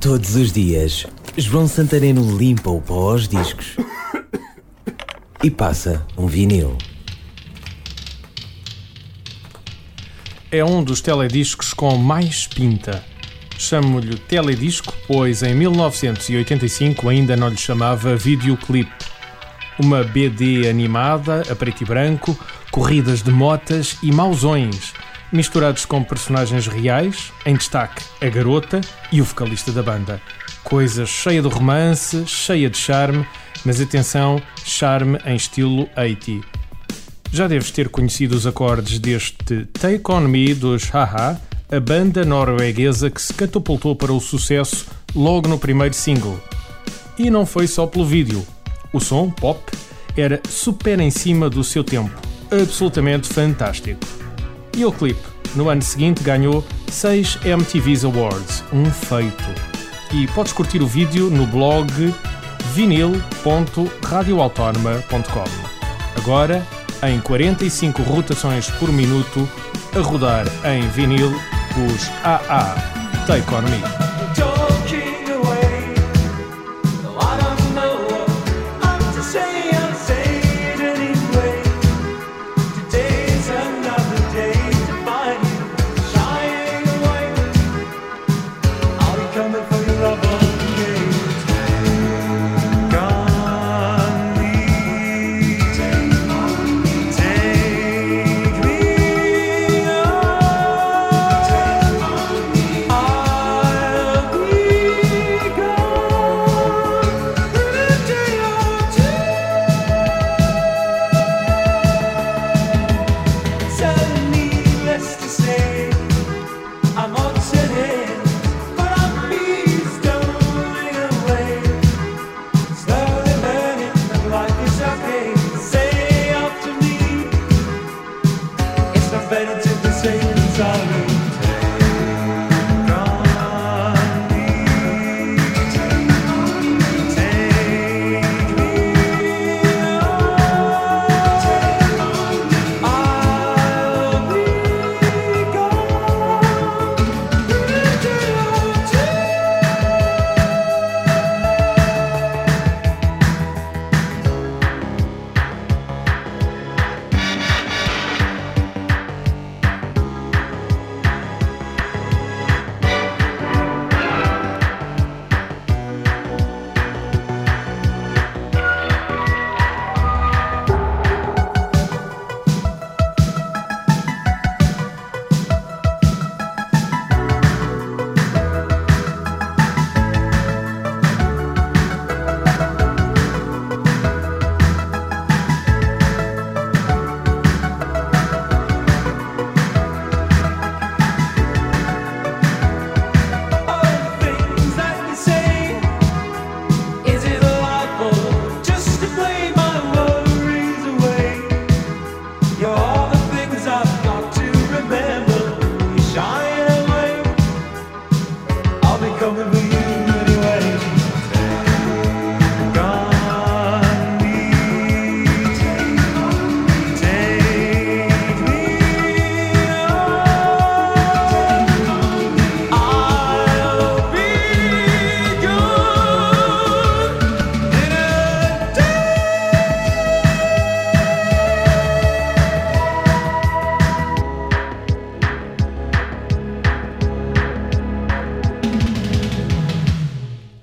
Todos os dias, João Santareno limpa o pó aos discos e passa um vinil. É um dos telediscos com mais pinta. Chamo-lhe teledisco, pois em 1985 ainda não lhe chamava videoclip. Uma BD animada, a preto e branco, corridas de motas e mausões, misturados com personagens reais, em destaque a garota e o vocalista da banda. Coisa cheia de romance, cheia de charme, mas atenção, charme em estilo 80. Já deves ter conhecido os acordes deste Take On Me dos Haha, a banda norueguesa que se catapultou para o sucesso logo no primeiro single. E não foi só pelo vídeo. O som, pop, era super em cima do seu tempo, absolutamente fantástico. E o clipe, no ano seguinte, ganhou 6 MTV's Awards, um feito. E podes curtir o vídeo no blog vinil.radioautónoma.com. Agora, em 45 rotações por minuto, a rodar em vinil os AA Take On Me. Better to be saying sorry.